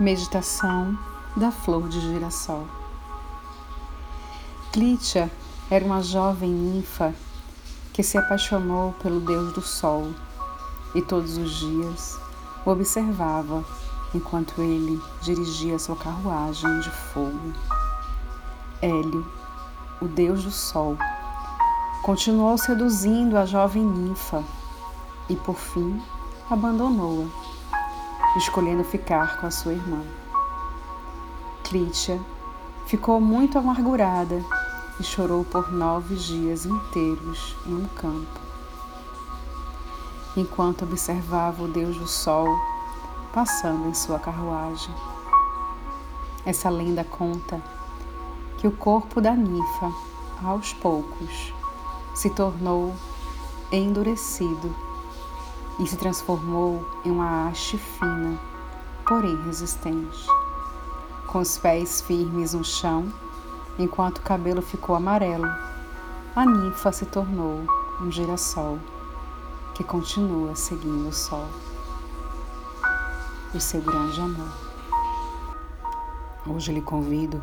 Meditação da flor de girassol. Clítia era uma jovem ninfa que se apaixonou pelo deus do sol e todos os dias o observava enquanto ele dirigia sua carruagem de fogo. Hélio, o deus do sol, continuou seduzindo a jovem ninfa e por fim abandonou-a escolhendo ficar com a sua irmã. Clítia ficou muito amargurada e chorou por nove dias inteiros em um campo. Enquanto observava o Deus do Sol passando em sua carruagem. Essa lenda conta que o corpo da ninfa, aos poucos, se tornou endurecido e se transformou em uma haste fina, porém resistente. Com os pés firmes no chão, enquanto o cabelo ficou amarelo, a ninfa se tornou um girassol que continua seguindo o sol. O seu grande amor. Hoje lhe convido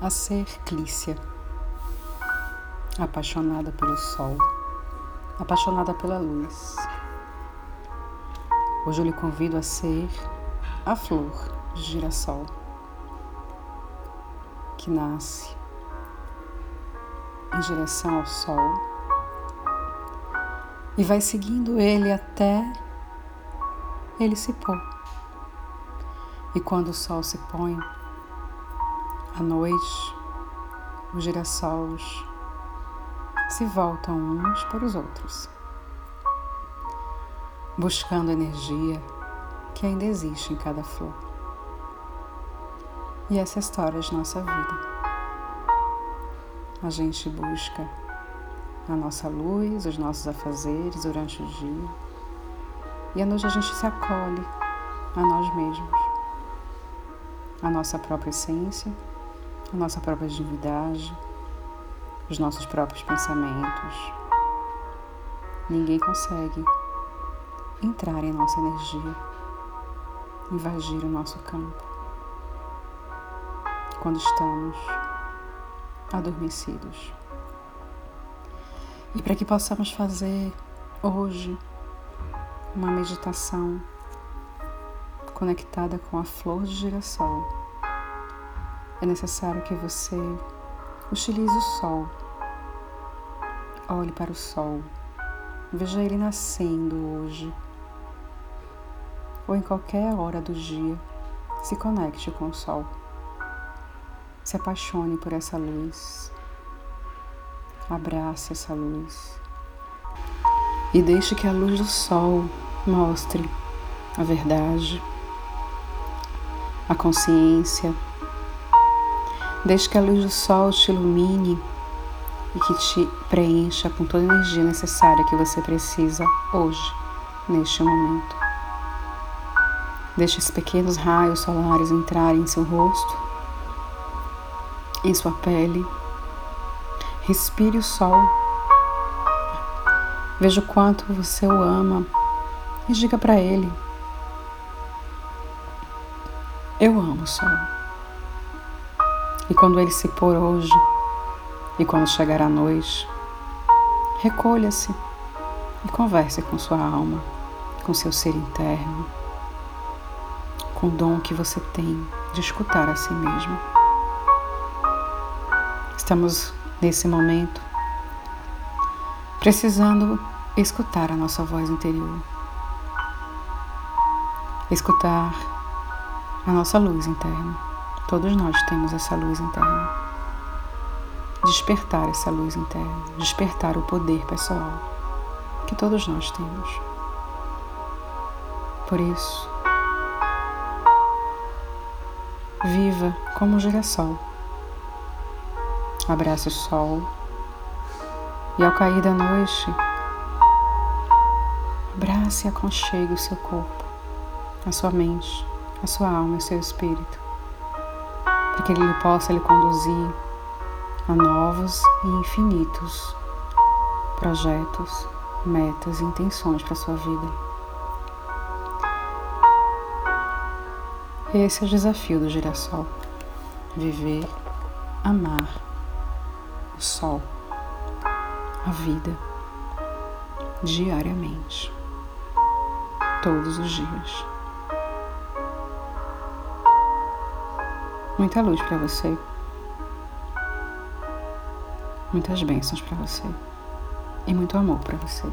a ser Clícia, apaixonada pelo sol apaixonada pela luz. Hoje eu lhe convido a ser a flor de girassol que nasce em direção ao sol e vai seguindo ele até ele se pôr. E quando o sol se põe, à noite, os girassóis se voltam uns para os outros, buscando a energia que ainda existe em cada flor. E essa é história de nossa vida. A gente busca a nossa luz, os nossos afazeres durante o dia, e à noite a gente se acolhe a nós mesmos, a nossa própria essência, a nossa própria divindade os nossos próprios pensamentos. Ninguém consegue entrar em nossa energia, invadir o nosso campo quando estamos adormecidos. E para que possamos fazer hoje uma meditação conectada com a flor de girassol, é necessário que você utilize o sol Olhe para o sol. Veja ele nascendo hoje. Ou em qualquer hora do dia. Se conecte com o sol. Se apaixone por essa luz. Abrace essa luz. E deixe que a luz do sol mostre a verdade, a consciência. Deixe que a luz do sol te ilumine e que te preencha com toda a energia necessária que você precisa hoje, neste momento. Deixe esses pequenos raios solares entrarem em seu rosto, em sua pele. Respire o sol. Veja o quanto você o ama e diga para ele: Eu amo o sol. E quando ele se pôr hoje, e quando chegar a noite, recolha-se e converse com sua alma, com seu ser interno, com o dom que você tem de escutar a si mesmo. Estamos nesse momento precisando escutar a nossa voz interior, escutar a nossa luz interna. Todos nós temos essa luz interna despertar essa luz interna, despertar o poder pessoal que todos nós temos. Por isso, viva como um girassol. Abrace o sol e ao cair da noite, abrace e aconchegue o seu corpo, a sua mente, a sua alma e o seu espírito, para que ele possa lhe conduzir a novos e infinitos projetos, metas e intenções para sua vida. Esse é o desafio do girassol: viver, amar o sol, a vida, diariamente, todos os dias. Muita luz para você. Muitas bênçãos para você. E muito amor para você.